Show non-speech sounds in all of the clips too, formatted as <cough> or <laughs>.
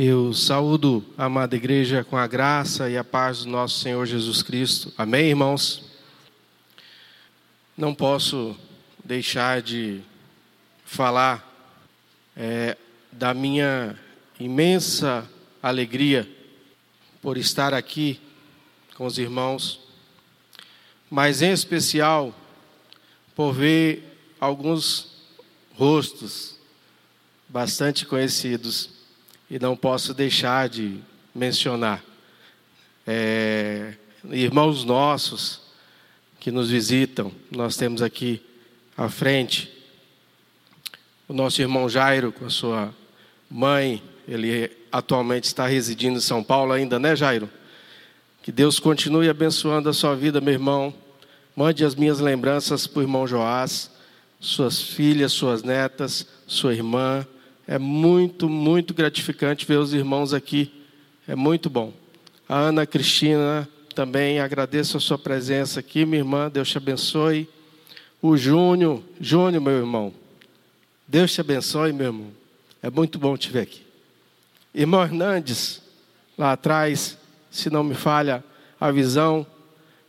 Eu saúdo a amada igreja com a graça e a paz do nosso Senhor Jesus Cristo. Amém, irmãos? Não posso deixar de falar é, da minha imensa alegria por estar aqui com os irmãos, mas em especial por ver alguns rostos bastante conhecidos e não posso deixar de mencionar. É, irmãos nossos que nos visitam, nós temos aqui à frente o nosso irmão Jairo com a sua mãe, ele atualmente está residindo em São Paulo ainda, né, Jairo? Que Deus continue abençoando a sua vida, meu irmão. Mande as minhas lembranças para o irmão Joás, suas filhas, suas netas, sua irmã, é muito, muito gratificante ver os irmãos aqui. É muito bom. A Ana Cristina também agradeço a sua presença aqui, minha irmã. Deus te abençoe. O Júnior, Júnior, meu irmão. Deus te abençoe, meu irmão. É muito bom te ver aqui. Irmão Hernandes, lá atrás, se não me falha a visão,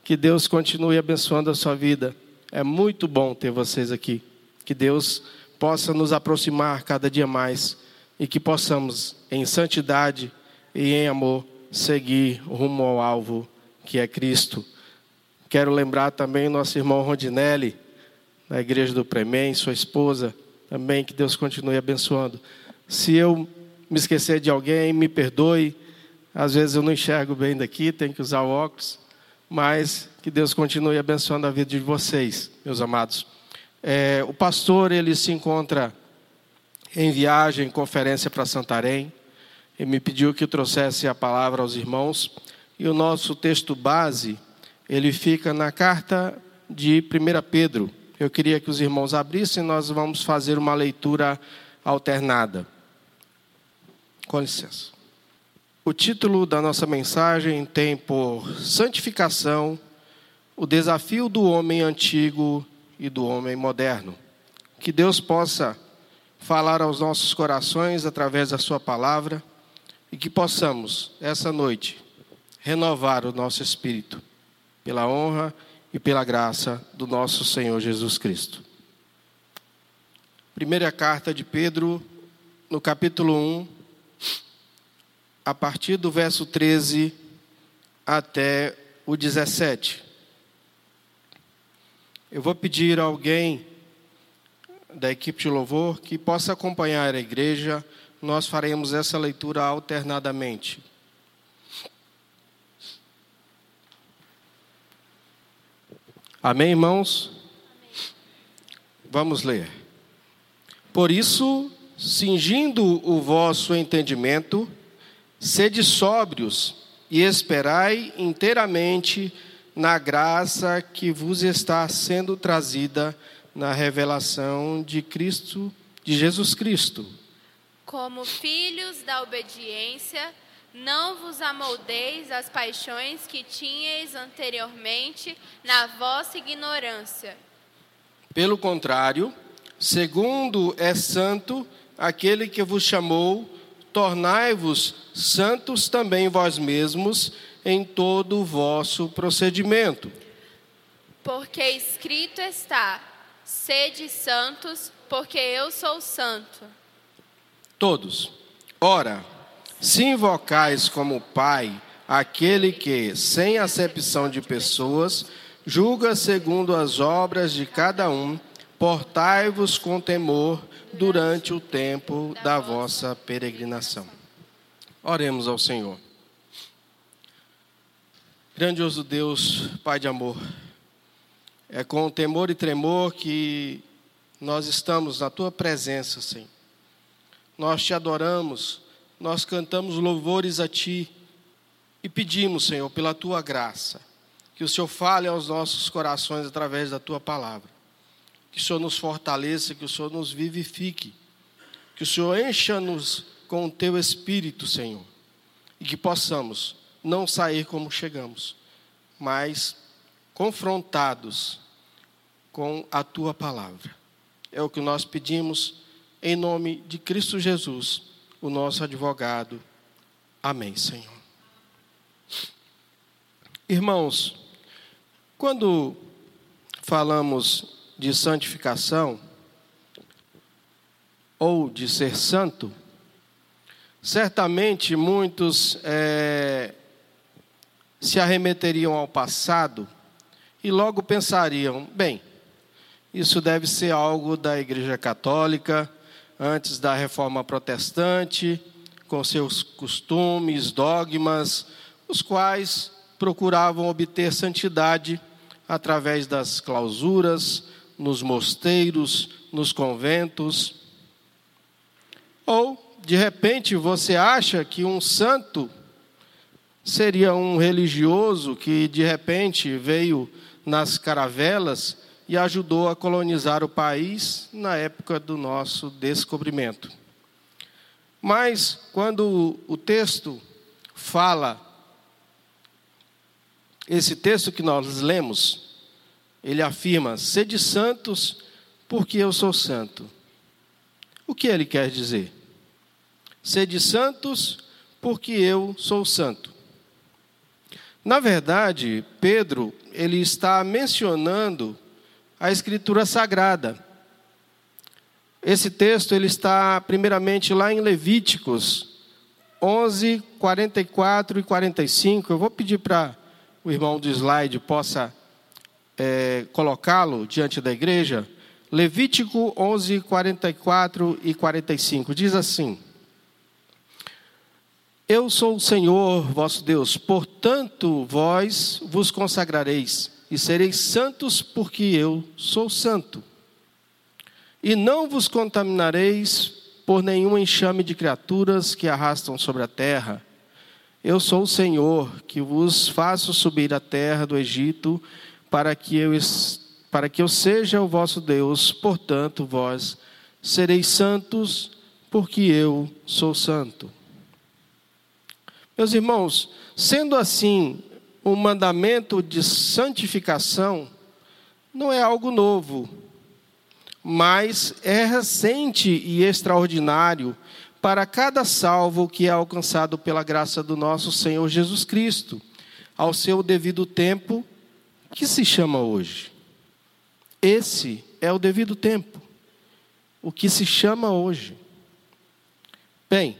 que Deus continue abençoando a sua vida. É muito bom ter vocês aqui. Que Deus possa nos aproximar cada dia mais e que possamos, em santidade e em amor, seguir rumo ao alvo que é Cristo. Quero lembrar também nosso irmão Rondinelli, da igreja do Premem, sua esposa, também que Deus continue abençoando. Se eu me esquecer de alguém, me perdoe. Às vezes eu não enxergo bem daqui, tenho que usar óculos, mas que Deus continue abençoando a vida de vocês, meus amados. É, o pastor ele se encontra em viagem, em conferência para Santarém. Ele me pediu que trouxesse a palavra aos irmãos. E o nosso texto base, ele fica na carta de 1 Pedro. Eu queria que os irmãos abrissem, nós vamos fazer uma leitura alternada. Com licença. O título da nossa mensagem tem por santificação o desafio do homem antigo e do homem moderno. Que Deus possa falar aos nossos corações através da Sua palavra e que possamos, essa noite, renovar o nosso espírito pela honra e pela graça do nosso Senhor Jesus Cristo. Primeira carta de Pedro, no capítulo 1, a partir do verso 13 até o 17. Eu vou pedir a alguém da equipe de louvor que possa acompanhar a igreja. Nós faremos essa leitura alternadamente. Amém, irmãos? Vamos ler. Por isso, cingindo o vosso entendimento, sede sóbrios e esperai inteiramente na graça que vos está sendo trazida na revelação de Cristo, de Jesus Cristo. Como filhos da obediência, não vos amoldeis às paixões que tinhais anteriormente na vossa ignorância. Pelo contrário, segundo é santo aquele que vos chamou, tornai-vos santos também vós mesmos em todo o vosso procedimento. Porque escrito está: sede santos, porque eu sou santo. Todos. Ora, se invocais como Pai aquele que, sem acepção de pessoas, julga segundo as obras de cada um, portai-vos com temor durante o tempo da vossa peregrinação. Oremos ao Senhor. Grandioso Deus, Pai de amor, é com temor e tremor que nós estamos na tua presença, Senhor. Nós te adoramos, nós cantamos louvores a ti e pedimos, Senhor, pela tua graça, que o Senhor fale aos nossos corações através da tua palavra. Que o Senhor nos fortaleça, que o Senhor nos vivifique, que o Senhor encha-nos com o teu espírito, Senhor, e que possamos não sair como chegamos, mas confrontados com a tua palavra. É o que nós pedimos em nome de Cristo Jesus, o nosso advogado. Amém, Senhor. Irmãos, quando falamos de santificação ou de ser santo, certamente muitos é, se arremeteriam ao passado e logo pensariam: bem, isso deve ser algo da Igreja Católica, antes da Reforma Protestante, com seus costumes, dogmas, os quais procuravam obter santidade através das clausuras, nos mosteiros, nos conventos. Ou, de repente, você acha que um santo seria um religioso que de repente veio nas caravelas e ajudou a colonizar o país na época do nosso descobrimento. Mas quando o texto fala, esse texto que nós lemos, ele afirma: sede santos, porque eu sou santo. O que ele quer dizer? Sede santos, porque eu sou santo. Na verdade, Pedro, ele está mencionando a escritura sagrada. Esse texto ele está primeiramente lá em Levíticos 11, 44 e 45. Eu vou pedir para o irmão do slide possa é, colocá-lo diante da igreja. Levítico 11, 44 e 45 diz assim: eu sou o Senhor vosso Deus, portanto vós vos consagrareis e sereis santos, porque eu sou santo. E não vos contaminareis por nenhum enxame de criaturas que arrastam sobre a terra. Eu sou o Senhor que vos faço subir a terra do Egito, para que eu, para que eu seja o vosso Deus, portanto vós sereis santos, porque eu sou santo. Meus irmãos, sendo assim, o mandamento de santificação não é algo novo, mas é recente e extraordinário para cada salvo que é alcançado pela graça do nosso Senhor Jesus Cristo, ao seu devido tempo, que se chama hoje. Esse é o devido tempo, o que se chama hoje. Bem,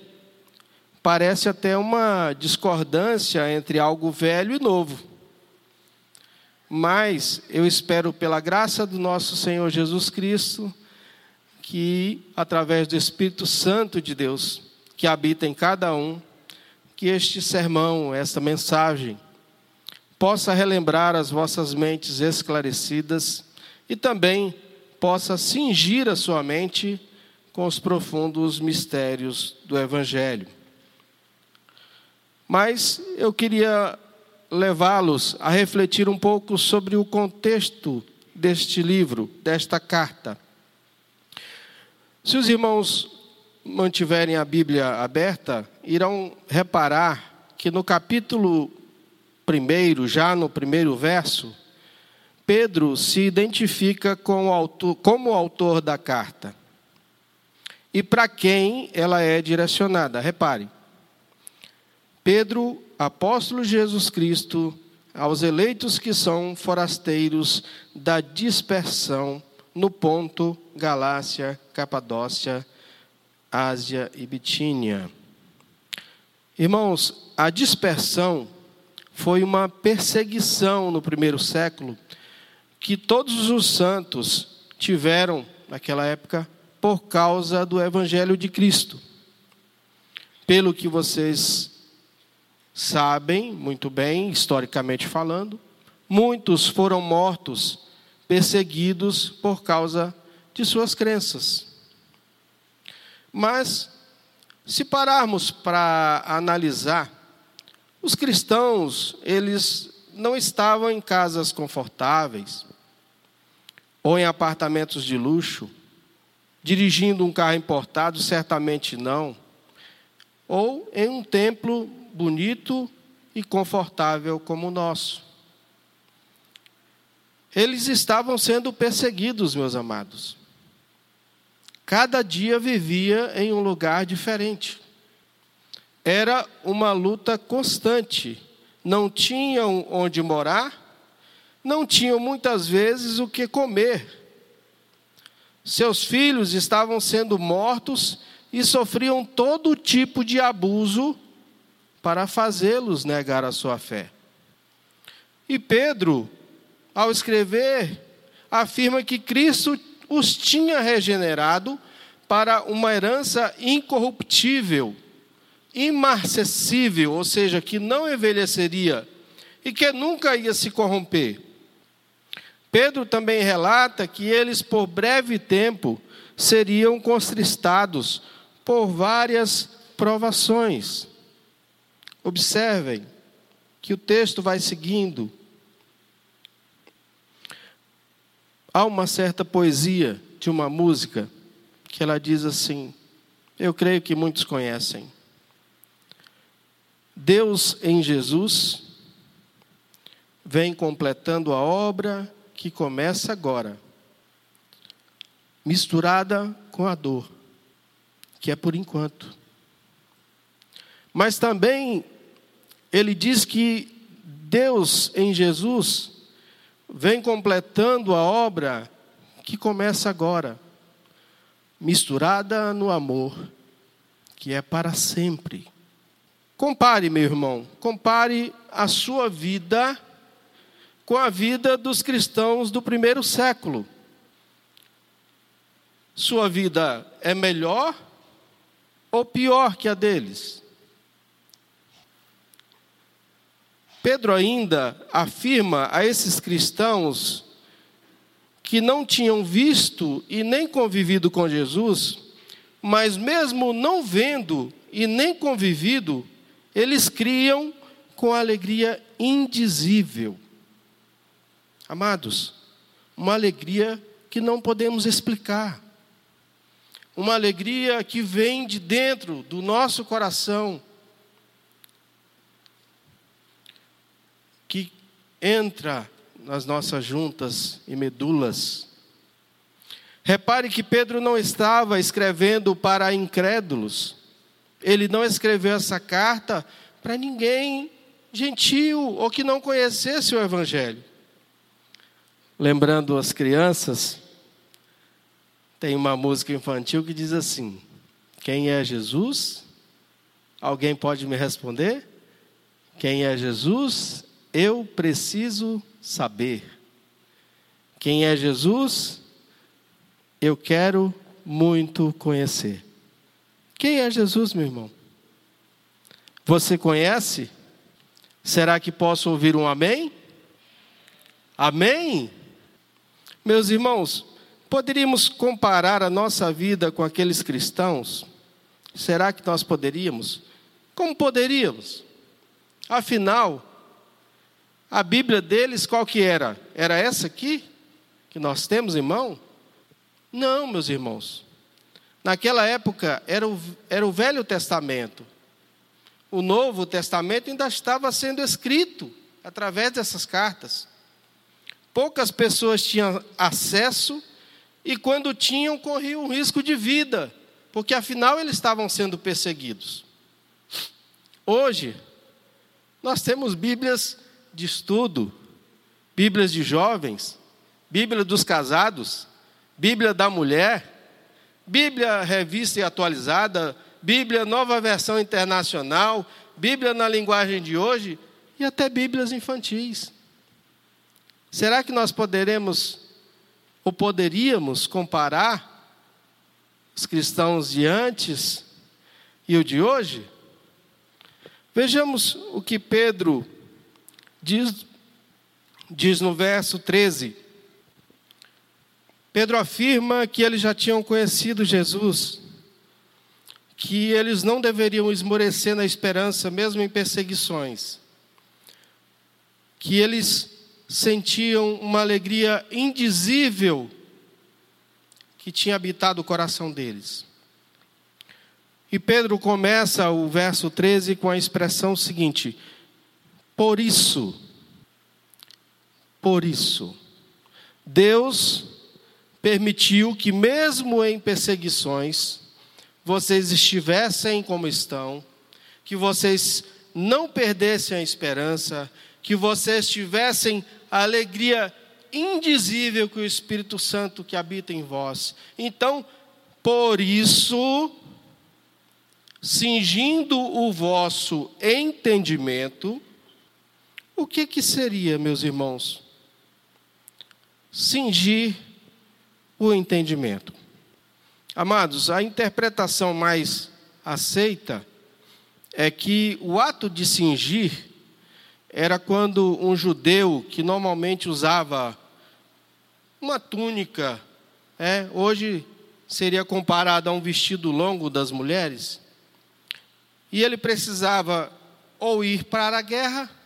parece até uma discordância entre algo velho e novo. Mas eu espero, pela graça do nosso Senhor Jesus Cristo, que, através do Espírito Santo de Deus, que habita em cada um, que este sermão, esta mensagem, possa relembrar as vossas mentes esclarecidas e também possa cingir a sua mente com os profundos mistérios do Evangelho. Mas eu queria levá-los a refletir um pouco sobre o contexto deste livro, desta carta. Se os irmãos mantiverem a Bíblia aberta, irão reparar que no capítulo primeiro, já no primeiro verso, Pedro se identifica com o autor, como o autor da carta e para quem ela é direcionada. Repare, Pedro, apóstolo de Jesus Cristo, aos eleitos que são forasteiros da dispersão no ponto Galácia, Capadócia, Ásia e Bitínia. Irmãos, a dispersão foi uma perseguição no primeiro século que todos os santos tiveram naquela época por causa do evangelho de Cristo. Pelo que vocês sabem muito bem, historicamente falando, muitos foram mortos, perseguidos por causa de suas crenças. Mas, se pararmos para analisar, os cristãos, eles não estavam em casas confortáveis, ou em apartamentos de luxo, dirigindo um carro importado, certamente não, ou em um templo bonito e confortável como o nosso. Eles estavam sendo perseguidos, meus amados. Cada dia vivia em um lugar diferente. era uma luta constante. Não tinham onde morar, não tinham muitas vezes o que comer. Seus filhos estavam sendo mortos e sofriam todo tipo de abuso para fazê-los negar a sua fé. E Pedro, ao escrever, afirma que Cristo os tinha regenerado para uma herança incorruptível, imarcessível, ou seja, que não envelheceria e que nunca ia se corromper. Pedro também relata que eles, por breve tempo, seriam contristados por várias provações. Observem que o texto vai seguindo. Há uma certa poesia de uma música que ela diz assim, eu creio que muitos conhecem. Deus em Jesus vem completando a obra que começa agora, misturada com a dor, que é por enquanto. Mas também ele diz que Deus em Jesus vem completando a obra que começa agora, misturada no amor, que é para sempre. Compare, meu irmão, compare a sua vida com a vida dos cristãos do primeiro século. Sua vida é melhor ou pior que a deles? Pedro ainda afirma a esses cristãos que não tinham visto e nem convivido com Jesus, mas mesmo não vendo e nem convivido, eles criam com alegria indizível. Amados, uma alegria que não podemos explicar. Uma alegria que vem de dentro do nosso coração, que entra nas nossas juntas e medulas. Repare que Pedro não estava escrevendo para incrédulos. Ele não escreveu essa carta para ninguém gentil ou que não conhecesse o Evangelho lembrando as crianças, tem uma música infantil que diz assim: Quem é Jesus? Alguém pode me responder? Quem é Jesus? Eu preciso saber. Quem é Jesus? Eu quero muito conhecer. Quem é Jesus, meu irmão? Você conhece? Será que posso ouvir um amém? Amém? Meus irmãos, poderíamos comparar a nossa vida com aqueles cristãos? Será que nós poderíamos? Como poderíamos? Afinal, a Bíblia deles qual que era? Era essa aqui que nós temos em mão? Não, meus irmãos. Naquela época era o, era o Velho Testamento. O Novo Testamento ainda estava sendo escrito através dessas cartas poucas pessoas tinham acesso e quando tinham corriam um risco de vida, porque afinal eles estavam sendo perseguidos. Hoje, nós temos Bíblias de estudo, Bíblias de jovens, Bíblia dos casados, Bíblia da mulher, Bíblia revista e atualizada, Bíblia nova versão internacional, Bíblia na linguagem de hoje e até Bíblias infantis. Será que nós poderemos ou poderíamos comparar os cristãos de antes e o de hoje? Vejamos o que Pedro diz, diz no verso 13. Pedro afirma que eles já tinham conhecido Jesus, que eles não deveriam esmorecer na esperança, mesmo em perseguições, que eles sentiam uma alegria indizível que tinha habitado o coração deles. E Pedro começa o verso 13 com a expressão seguinte: Por isso, por isso, Deus permitiu que, mesmo em perseguições, vocês estivessem como estão, que vocês não perdessem a esperança, que vocês tivessem a alegria indizível que o Espírito Santo que habita em vós. Então, por isso, cingindo o vosso entendimento, o que que seria, meus irmãos? Cingir o entendimento. Amados, a interpretação mais aceita é que o ato de cingir era quando um judeu que normalmente usava uma túnica, é, hoje seria comparado a um vestido longo das mulheres, e ele precisava ou ir para a guerra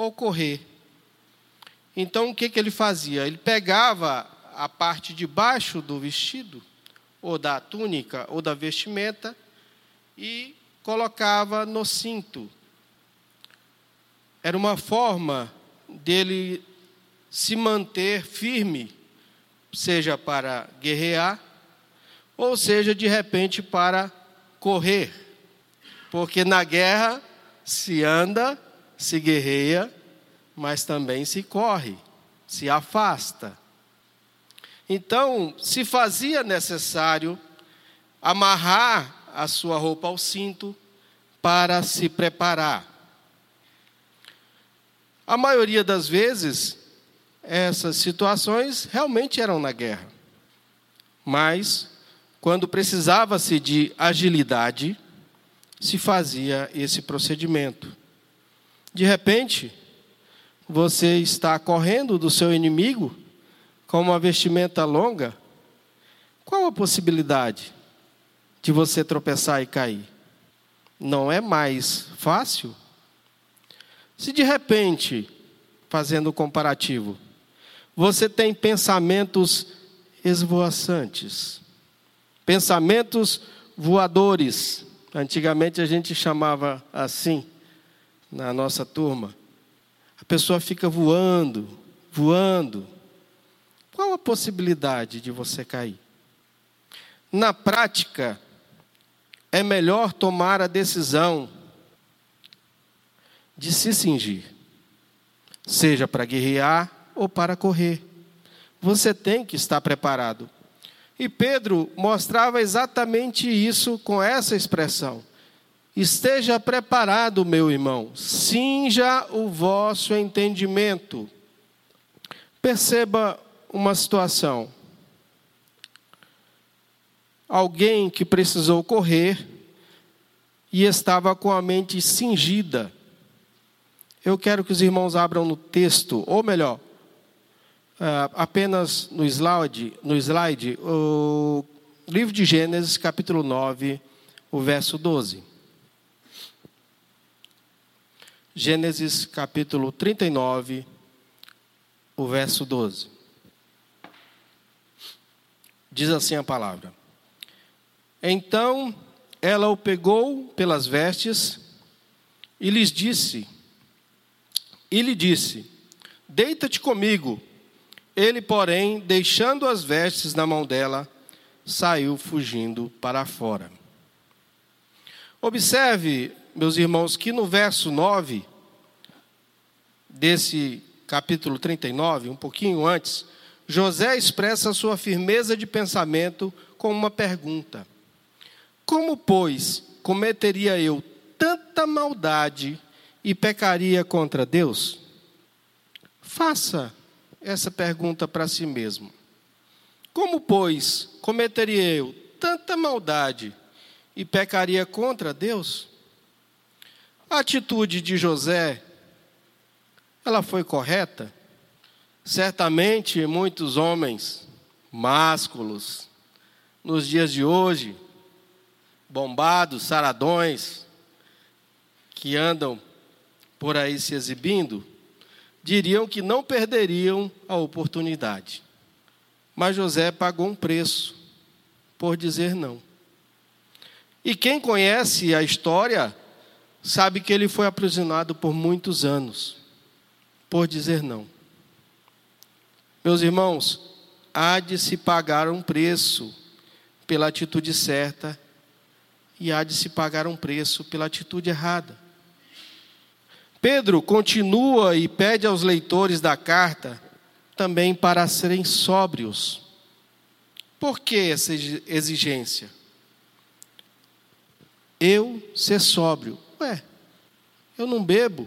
ou correr. Então o que, que ele fazia? Ele pegava a parte de baixo do vestido, ou da túnica, ou da vestimenta, e colocava no cinto. Era uma forma dele se manter firme, seja para guerrear, ou seja, de repente para correr. Porque na guerra se anda, se guerreia, mas também se corre, se afasta. Então, se fazia necessário amarrar a sua roupa ao cinto para se preparar. A maioria das vezes, essas situações realmente eram na guerra. Mas, quando precisava-se de agilidade, se fazia esse procedimento. De repente, você está correndo do seu inimigo com uma vestimenta longa, qual a possibilidade? de você tropeçar e cair. Não é mais fácil? Se de repente, fazendo o comparativo, você tem pensamentos esvoaçantes, pensamentos voadores, antigamente a gente chamava assim na nossa turma. A pessoa fica voando, voando. Qual a possibilidade de você cair? Na prática, é melhor tomar a decisão de se cingir, seja para guerrear ou para correr. Você tem que estar preparado. E Pedro mostrava exatamente isso com essa expressão. Esteja preparado, meu irmão, cinja o vosso entendimento. Perceba uma situação alguém que precisou correr e estava com a mente cingida. Eu quero que os irmãos abram no texto, ou melhor, uh, apenas no slide, no slide, o livro de Gênesis, capítulo 9, o verso 12. Gênesis capítulo 39, o verso 12. Diz assim a palavra: então ela o pegou pelas vestes e lhes disse, e lhe disse: Deita-te comigo. Ele, porém, deixando as vestes na mão dela, saiu fugindo para fora. Observe, meus irmãos, que no verso 9 desse capítulo 39, um pouquinho antes, José expressa sua firmeza de pensamento com uma pergunta: como, pois, cometeria eu tanta maldade e pecaria contra Deus? Faça essa pergunta para si mesmo. Como, pois, cometeria eu tanta maldade e pecaria contra Deus? A atitude de José, ela foi correta? Certamente muitos homens másculos, nos dias de hoje, bombados, saradões, que andam por aí se exibindo, diriam que não perderiam a oportunidade. Mas José pagou um preço por dizer não. E quem conhece a história sabe que ele foi aprisionado por muitos anos por dizer não. Meus irmãos, há de se pagar um preço pela atitude certa e há de se pagar um preço pela atitude errada. Pedro continua e pede aos leitores da carta também para serem sóbrios. Por que essa exigência? Eu ser sóbrio. Ué, eu não bebo.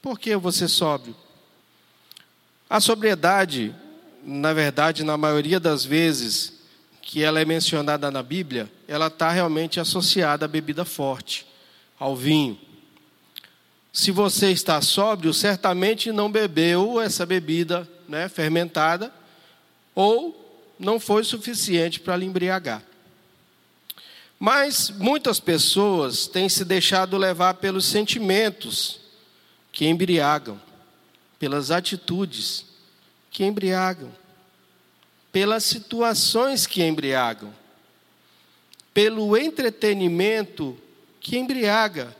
Por que ser sóbrio? A sobriedade, na verdade, na maioria das vezes que ela é mencionada na Bíblia, ela está realmente associada à bebida forte, ao vinho. Se você está sóbrio, certamente não bebeu essa bebida né, fermentada, ou não foi suficiente para lhe embriagar. Mas muitas pessoas têm se deixado levar pelos sentimentos que embriagam, pelas atitudes que embriagam, pelas situações que embriagam, pelo entretenimento que embriaga,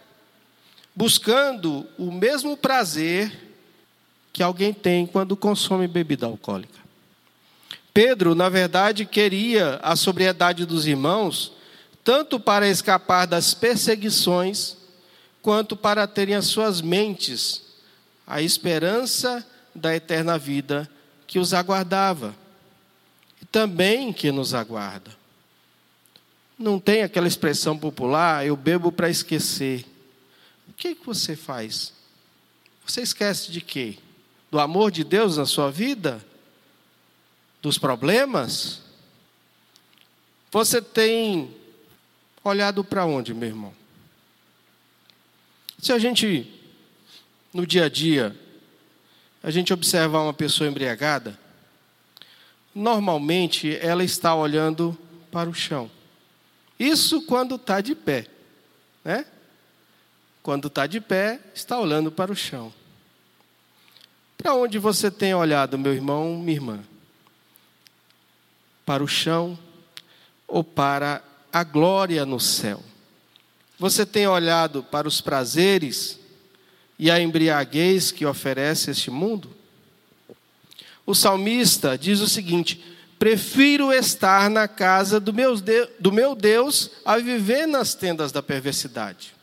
buscando o mesmo prazer que alguém tem quando consome bebida alcoólica. Pedro, na verdade, queria a sobriedade dos irmãos, tanto para escapar das perseguições, quanto para terem as suas mentes a esperança da eterna vida que os aguardava e também que nos aguarda. Não tem aquela expressão popular, eu bebo para esquecer. O que, que você faz? Você esquece de quê? do amor de Deus na sua vida? Dos problemas? Você tem olhado para onde, meu irmão? Se a gente, no dia a dia, a gente observar uma pessoa embriagada, normalmente ela está olhando para o chão. Isso quando está de pé, né? Quando está de pé, está olhando para o chão. Para onde você tem olhado, meu irmão, minha irmã? Para o chão ou para a glória no céu? Você tem olhado para os prazeres e a embriaguez que oferece este mundo? O salmista diz o seguinte: Prefiro estar na casa do meu, do meu Deus a viver nas tendas da perversidade.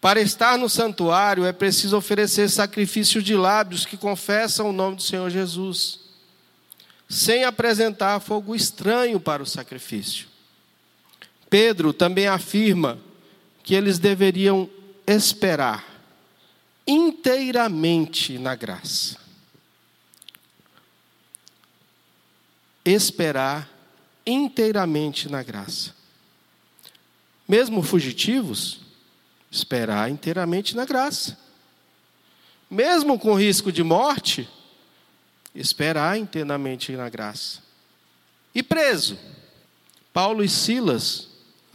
Para estar no santuário é preciso oferecer sacrifício de lábios que confessam o nome do Senhor Jesus, sem apresentar fogo estranho para o sacrifício. Pedro também afirma que eles deveriam esperar inteiramente na graça. Esperar inteiramente na graça. Mesmo fugitivos, Esperar inteiramente na graça. Mesmo com risco de morte, esperar inteiramente na graça. E preso, Paulo e Silas,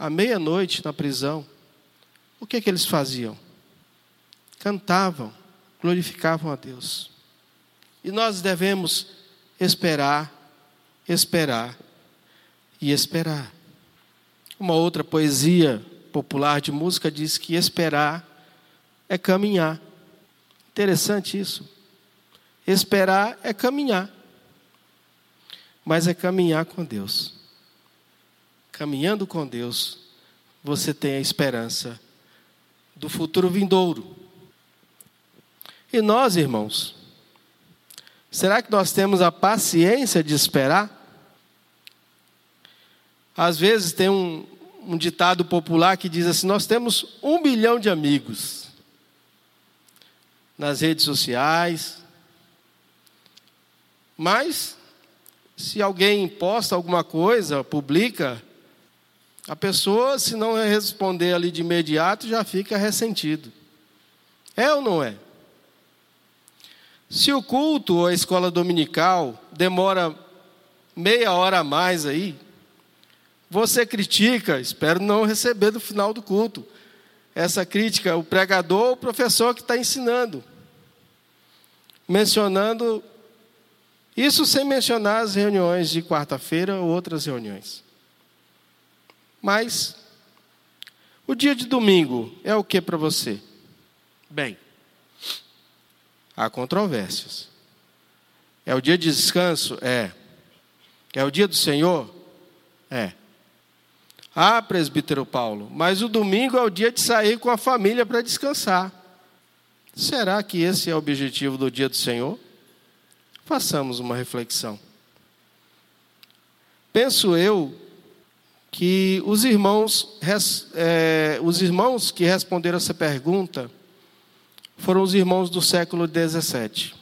à meia-noite na prisão, o que, é que eles faziam? Cantavam, glorificavam a Deus. E nós devemos esperar, esperar e esperar. Uma outra poesia popular de música diz que esperar é caminhar. Interessante isso. Esperar é caminhar. Mas é caminhar com Deus. Caminhando com Deus, você tem a esperança do futuro vindouro. E nós, irmãos, será que nós temos a paciência de esperar? Às vezes tem um, um ditado popular que diz assim: Nós temos um bilhão de amigos nas redes sociais, mas se alguém posta alguma coisa, publica, a pessoa, se não responder ali de imediato, já fica ressentido. É ou não é? Se o culto ou a escola dominical demora meia hora a mais aí, você critica, espero não receber no final do culto, essa crítica, o pregador ou o professor que está ensinando. Mencionando, isso sem mencionar as reuniões de quarta-feira ou outras reuniões. Mas, o dia de domingo é o que para você? Bem, há controvérsias. É o dia de descanso? É. É o dia do Senhor? É. Ah, presbítero Paulo, mas o domingo é o dia de sair com a família para descansar. Será que esse é o objetivo do dia do Senhor? Façamos uma reflexão. Penso eu que os irmãos, é, os irmãos que responderam essa pergunta foram os irmãos do século 17.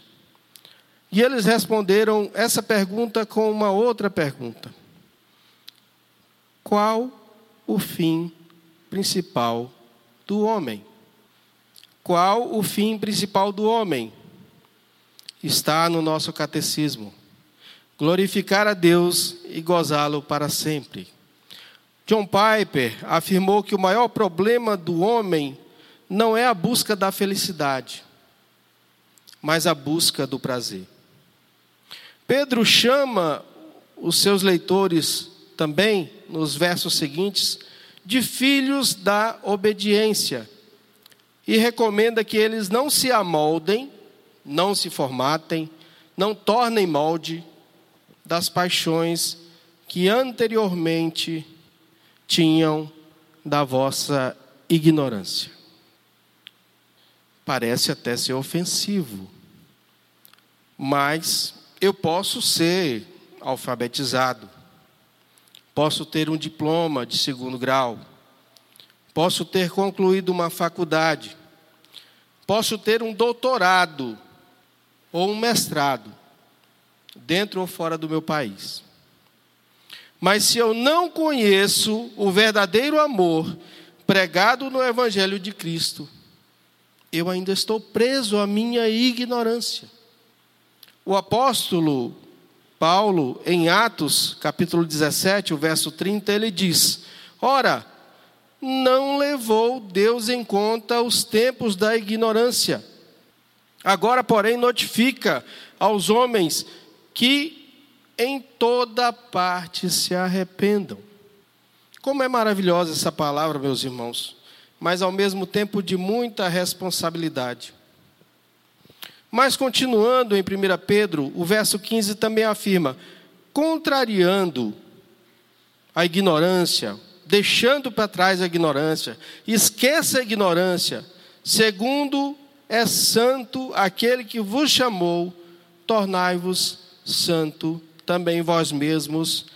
E eles responderam essa pergunta com uma outra pergunta: Qual o fim principal do homem? Qual o fim principal do homem? Está no nosso catecismo. Glorificar a Deus e gozá-lo para sempre. John Piper afirmou que o maior problema do homem não é a busca da felicidade, mas a busca do prazer. Pedro chama os seus leitores também, nos versos seguintes, de filhos da obediência e recomenda que eles não se amoldem, não se formatem, não tornem molde das paixões que anteriormente tinham da vossa ignorância. Parece até ser ofensivo, mas eu posso ser alfabetizado, posso ter um diploma de segundo grau, posso ter concluído uma faculdade, posso ter um doutorado ou um mestrado, dentro ou fora do meu país. Mas se eu não conheço o verdadeiro amor pregado no Evangelho de Cristo, eu ainda estou preso à minha ignorância. O apóstolo Paulo, em Atos, capítulo 17, o verso 30, ele diz: Ora, não levou Deus em conta os tempos da ignorância. Agora, porém, notifica aos homens que em toda parte se arrependam. Como é maravilhosa essa palavra, meus irmãos, mas ao mesmo tempo de muita responsabilidade. Mas continuando em 1 Pedro, o verso 15 também afirma: contrariando a ignorância, deixando para trás a ignorância, esqueça a ignorância, segundo é santo aquele que vos chamou, tornai-vos santo também vós mesmos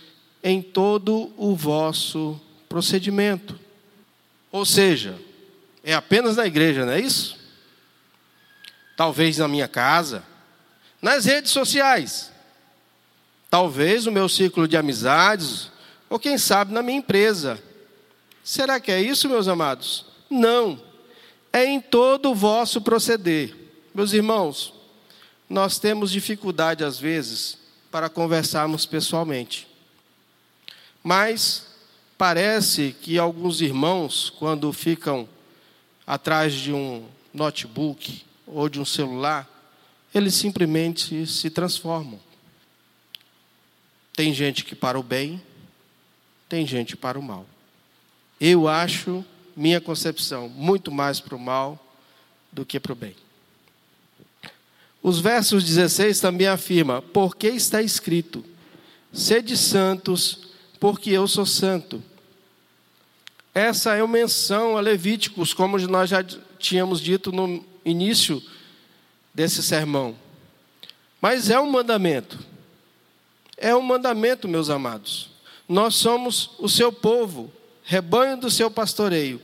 em todo o vosso procedimento. Ou seja, é apenas na igreja, não é isso? Talvez na minha casa, nas redes sociais, talvez no meu círculo de amizades, ou quem sabe na minha empresa. Será que é isso, meus amados? Não. É em todo o vosso proceder. Meus irmãos, nós temos dificuldade às vezes para conversarmos pessoalmente. Mas parece que alguns irmãos, quando ficam atrás de um notebook ou de um celular, eles simplesmente se transformam. Tem gente que para o bem, tem gente para o mal. Eu acho, minha concepção, muito mais para o mal do que para o bem. Os versos 16 também afirma: porque está escrito: sede santos, porque eu sou santo. Essa é uma menção a Levíticos, como nós já tínhamos dito no início desse sermão. Mas é um mandamento. É um mandamento, meus amados. Nós somos o seu povo, rebanho do seu pastoreio.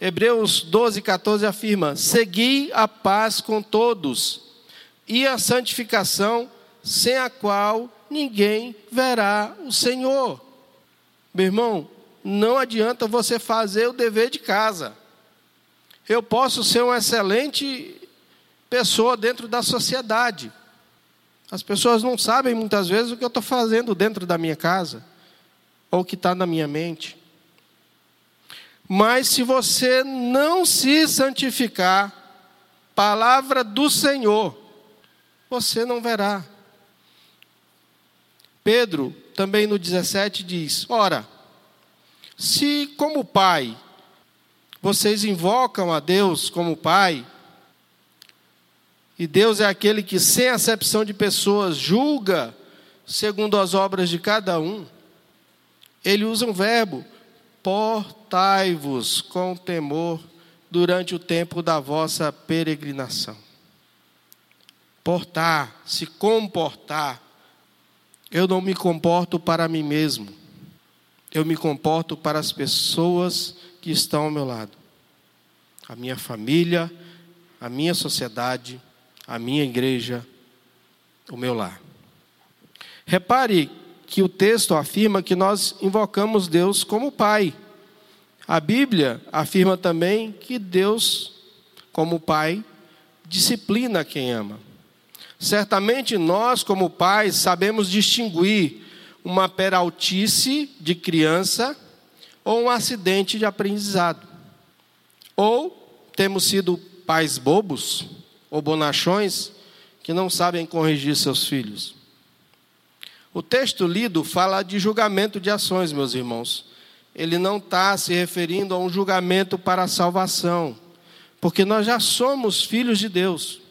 Hebreus 12, 14 afirma: Segui a paz com todos e a santificação, sem a qual ninguém verá o Senhor. Meu irmão, não adianta você fazer o dever de casa. Eu posso ser uma excelente pessoa dentro da sociedade. As pessoas não sabem muitas vezes o que eu estou fazendo dentro da minha casa, ou o que está na minha mente. Mas se você não se santificar, palavra do Senhor, você não verá. Pedro, também no 17, diz: Ora, se como Pai, vocês invocam a Deus como Pai, e Deus é aquele que, sem acepção de pessoas, julga segundo as obras de cada um, Ele usa um verbo: portai-vos com temor durante o tempo da vossa peregrinação. Portar, se comportar. Eu não me comporto para mim mesmo. Eu me comporto para as pessoas que estão ao meu lado. A minha família, a minha sociedade, a minha igreja, o meu lar. Repare que o texto afirma que nós invocamos Deus como Pai. A Bíblia afirma também que Deus, como Pai, disciplina quem ama. Certamente nós, como pais, sabemos distinguir uma peraltice de criança ou um acidente de aprendizado. Ou temos sido pais bobos ou bonachões que não sabem corrigir seus filhos. O texto lido fala de julgamento de ações, meus irmãos ele não está se referindo a um julgamento para a salvação, porque nós já somos filhos de Deus.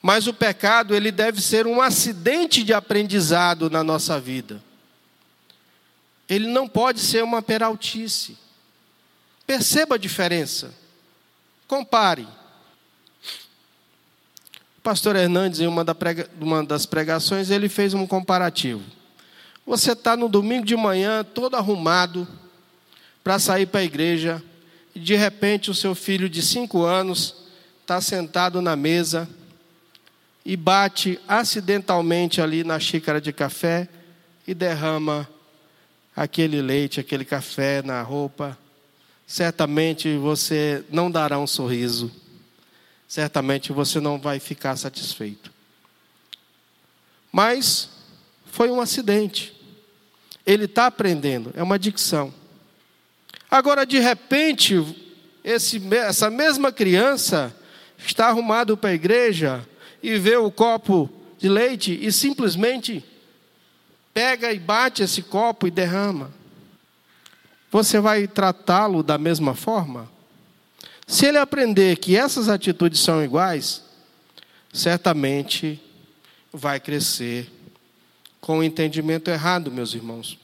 Mas o pecado, ele deve ser um acidente de aprendizado na nossa vida. Ele não pode ser uma peraltice. Perceba a diferença. Compare. O pastor Hernandes, em uma, das pregações, ele fez um comparativo. Você está no domingo de manhã, todo arrumado, para sair para a igreja, e de repente o seu filho de cinco anos está sentado na mesa e bate acidentalmente ali na xícara de café e derrama aquele leite, aquele café na roupa. Certamente você não dará um sorriso, certamente você não vai ficar satisfeito. Mas foi um acidente. Ele está aprendendo, é uma dicção. Agora, de repente, esse, essa mesma criança está arrumado para a igreja e vê o copo de leite e simplesmente pega e bate esse copo e derrama. Você vai tratá-lo da mesma forma? Se ele aprender que essas atitudes são iguais, certamente vai crescer com o entendimento errado, meus irmãos.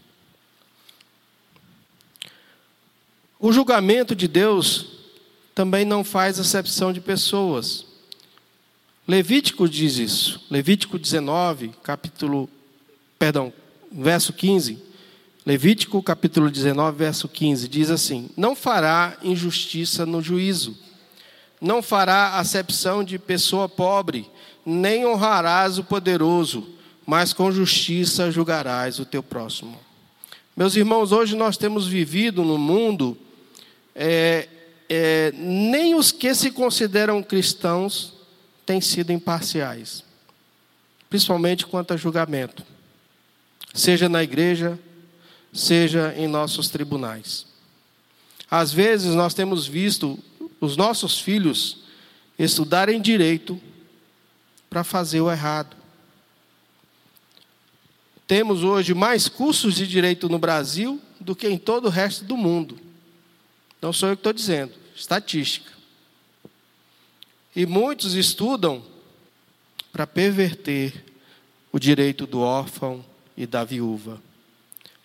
O julgamento de Deus também não faz acepção de pessoas. Levítico diz isso. Levítico 19, capítulo, perdão, verso 15. Levítico capítulo 19, verso 15 diz assim: Não fará injustiça no juízo, não fará acepção de pessoa pobre, nem honrarás o poderoso, mas com justiça julgarás o teu próximo. Meus irmãos, hoje nós temos vivido no mundo é, é, nem os que se consideram cristãos têm sido imparciais, principalmente quanto a julgamento, seja na igreja, seja em nossos tribunais. Às vezes nós temos visto os nossos filhos estudarem direito para fazer o errado. Temos hoje mais cursos de direito no Brasil do que em todo o resto do mundo. Não sou eu que estou dizendo, estatística. E muitos estudam para perverter o direito do órfão e da viúva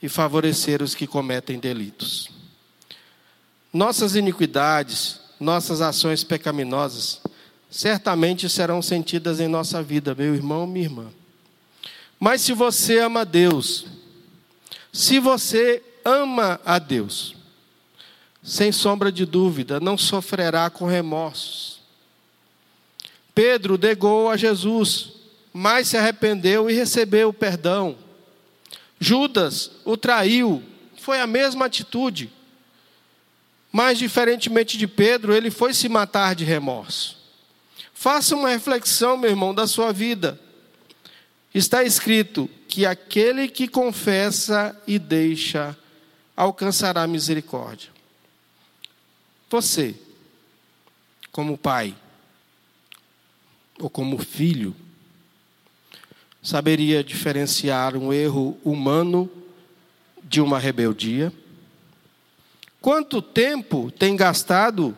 e favorecer os que cometem delitos. Nossas iniquidades, nossas ações pecaminosas, certamente serão sentidas em nossa vida, meu irmão, minha irmã. Mas se você ama a Deus, se você ama a Deus, sem sombra de dúvida, não sofrerá com remorsos. Pedro negou a Jesus, mas se arrependeu e recebeu o perdão. Judas o traiu, foi a mesma atitude. Mas, diferentemente de Pedro, ele foi se matar de remorso. Faça uma reflexão, meu irmão, da sua vida. Está escrito que aquele que confessa e deixa alcançará misericórdia. Você, como pai ou como filho, saberia diferenciar um erro humano de uma rebeldia? Quanto tempo tem gastado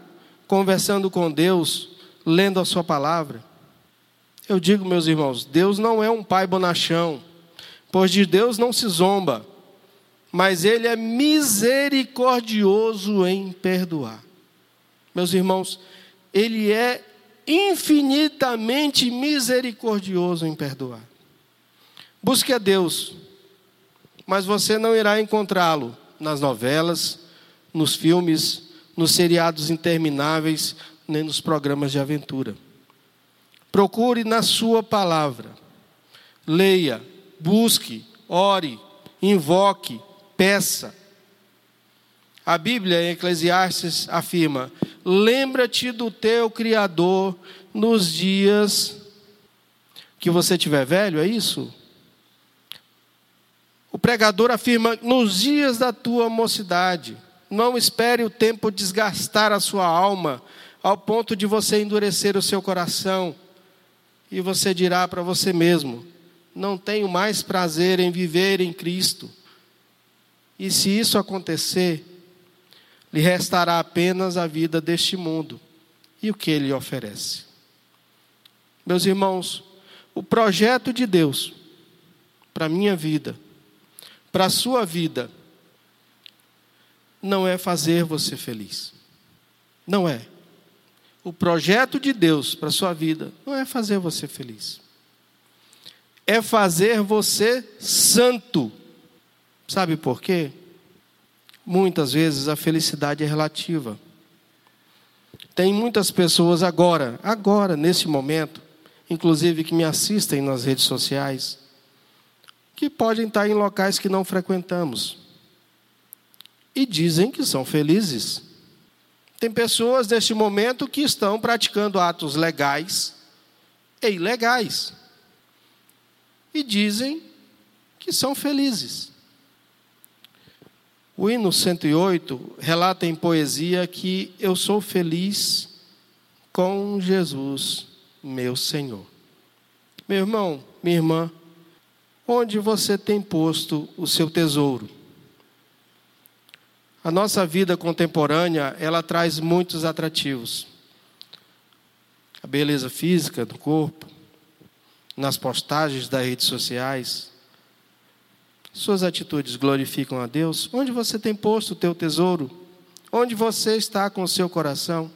conversando com Deus, lendo a Sua palavra? Eu digo, meus irmãos, Deus não é um pai bonachão, pois de Deus não se zomba, mas Ele é misericordioso em perdoar. Meus irmãos, Ele é infinitamente misericordioso em perdoar. Busque a Deus, mas você não irá encontrá-lo nas novelas, nos filmes, nos seriados intermináveis, nem nos programas de aventura. Procure na Sua palavra, leia, busque, ore, invoque, peça. A Bíblia em Eclesiastes afirma: lembra-te do teu Criador nos dias que você tiver velho, é isso? Pregador afirma: nos dias da tua mocidade, não espere o tempo desgastar a sua alma, ao ponto de você endurecer o seu coração, e você dirá para você mesmo: não tenho mais prazer em viver em Cristo. E se isso acontecer, lhe restará apenas a vida deste mundo e o que ele oferece. Meus irmãos, o projeto de Deus para a minha vida, para a sua vida, não é fazer você feliz. Não é. O projeto de Deus para a sua vida não é fazer você feliz. É fazer você santo Sabe por quê? Muitas vezes a felicidade é relativa. Tem muitas pessoas agora, agora, nesse momento, inclusive que me assistem nas redes sociais, que podem estar em locais que não frequentamos e dizem que são felizes. Tem pessoas neste momento que estão praticando atos legais e ilegais e dizem que são felizes. O hino 108 relata em poesia que eu sou feliz com Jesus, meu Senhor. Meu irmão, minha irmã, onde você tem posto o seu tesouro? A nossa vida contemporânea, ela traz muitos atrativos. A beleza física do corpo, nas postagens das redes sociais, suas atitudes glorificam a Deus? Onde você tem posto o teu tesouro? Onde você está com o seu coração?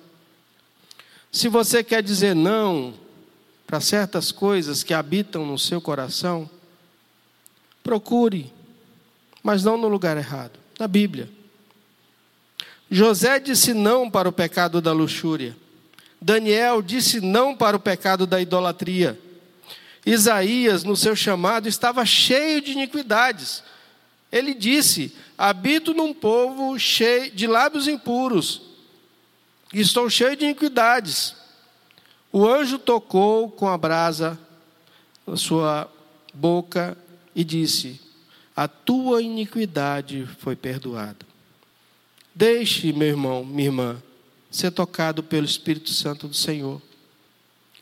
Se você quer dizer não para certas coisas que habitam no seu coração, procure, mas não no lugar errado, na Bíblia. José disse não para o pecado da luxúria. Daniel disse não para o pecado da idolatria. Isaías, no seu chamado, estava cheio de iniquidades. Ele disse: Habito num povo cheio de lábios impuros, estou cheio de iniquidades. O anjo tocou com a brasa na sua boca e disse: A tua iniquidade foi perdoada. Deixe, meu irmão, minha irmã, ser tocado pelo Espírito Santo do Senhor.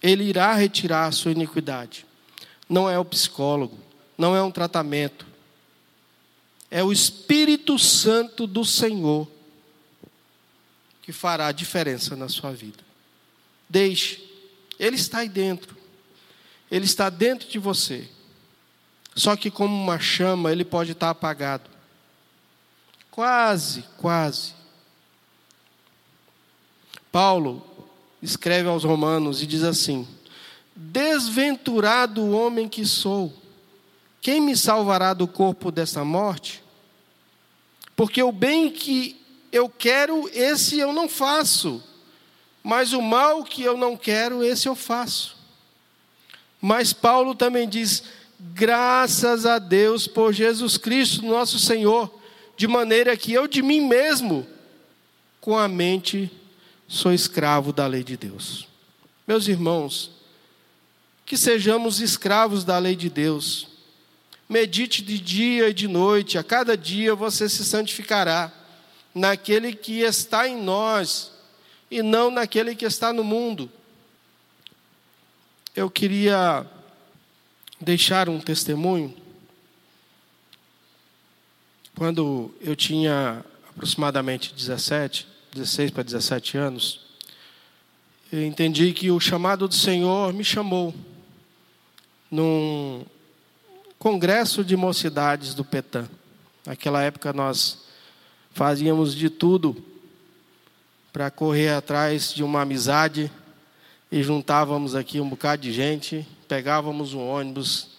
Ele irá retirar a sua iniquidade não é o psicólogo, não é um tratamento. É o Espírito Santo do Senhor que fará a diferença na sua vida. Deixe, Ele está aí dentro, Ele está dentro de você. Só que, como uma chama, ele pode estar apagado. Quase, quase. Paulo escreve aos Romanos e diz assim: Desventurado homem que sou, quem me salvará do corpo dessa morte? Porque o bem que eu quero, esse eu não faço, mas o mal que eu não quero, esse eu faço. Mas Paulo também diz: graças a Deus por Jesus Cristo, nosso Senhor, de maneira que eu de mim mesmo, com a mente, sou escravo da lei de Deus. Meus irmãos, que sejamos escravos da lei de Deus. Medite de dia e de noite, a cada dia você se santificará naquele que está em nós e não naquele que está no mundo. Eu queria deixar um testemunho. Quando eu tinha aproximadamente 17, 16 para 17 anos, eu entendi que o chamado do Senhor me chamou num congresso de mocidades do Petan, Naquela época nós fazíamos de tudo para correr atrás de uma amizade e juntávamos aqui um bocado de gente, pegávamos um ônibus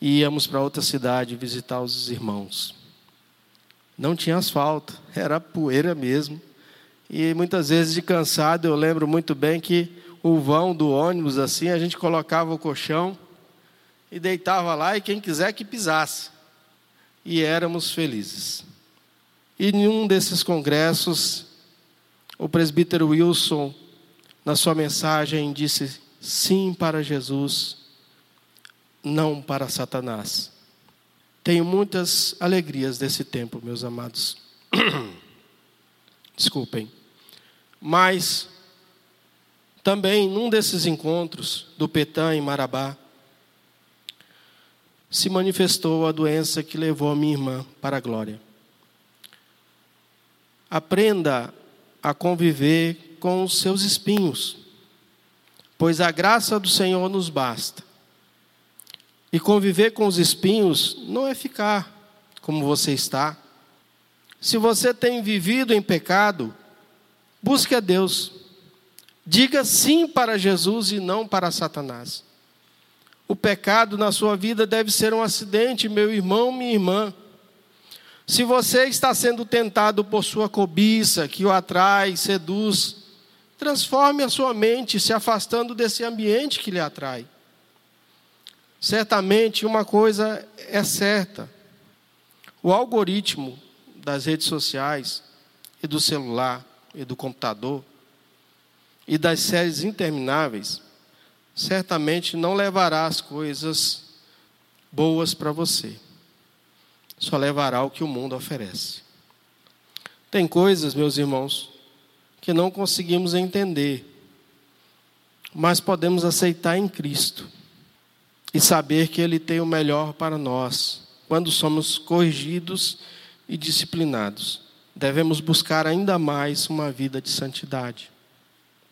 e íamos para outra cidade visitar os irmãos. Não tinha asfalto, <laughs> era poeira mesmo. E muitas vezes de cansado, eu lembro muito bem que o vão do ônibus assim, a gente colocava o colchão e deitava lá e quem quiser que pisasse. E éramos felizes. E em um desses congressos, o presbítero Wilson, na sua mensagem, disse sim para Jesus, não para Satanás. Tenho muitas alegrias desse tempo, meus amados. <clears throat> Desculpem. Mas também num desses encontros do Petã em Marabá, se manifestou a doença que levou a minha irmã para a glória. Aprenda a conviver com os seus espinhos, pois a graça do Senhor nos basta. E conviver com os espinhos não é ficar como você está. Se você tem vivido em pecado, busque a Deus. Diga sim para Jesus e não para Satanás. O pecado na sua vida deve ser um acidente, meu irmão, minha irmã. Se você está sendo tentado por sua cobiça, que o atrai, seduz, transforme a sua mente se afastando desse ambiente que lhe atrai. Certamente uma coisa é certa: o algoritmo das redes sociais e do celular e do computador e das séries intermináveis certamente não levará as coisas boas para você. Só levará o que o mundo oferece. Tem coisas, meus irmãos, que não conseguimos entender, mas podemos aceitar em Cristo e saber que Ele tem o melhor para nós quando somos corrigidos e disciplinados. Devemos buscar ainda mais uma vida de santidade.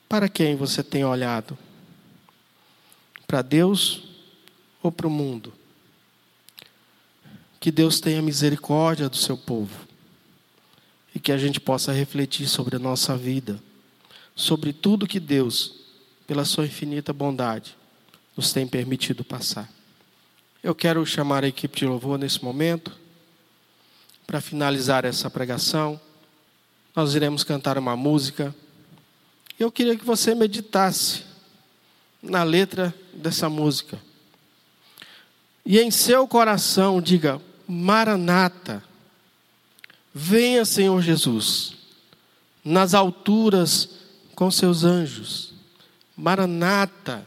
Para quem você tem olhado? Para Deus ou para o mundo? Que Deus tenha misericórdia do seu povo e que a gente possa refletir sobre a nossa vida, sobre tudo que Deus, pela sua infinita bondade, nos tem permitido passar. Eu quero chamar a equipe de louvor nesse momento, para finalizar essa pregação. Nós iremos cantar uma música. Eu queria que você meditasse na letra dessa música. E em seu coração diga: Maranata, venha Senhor Jesus, nas alturas com seus anjos. Maranata.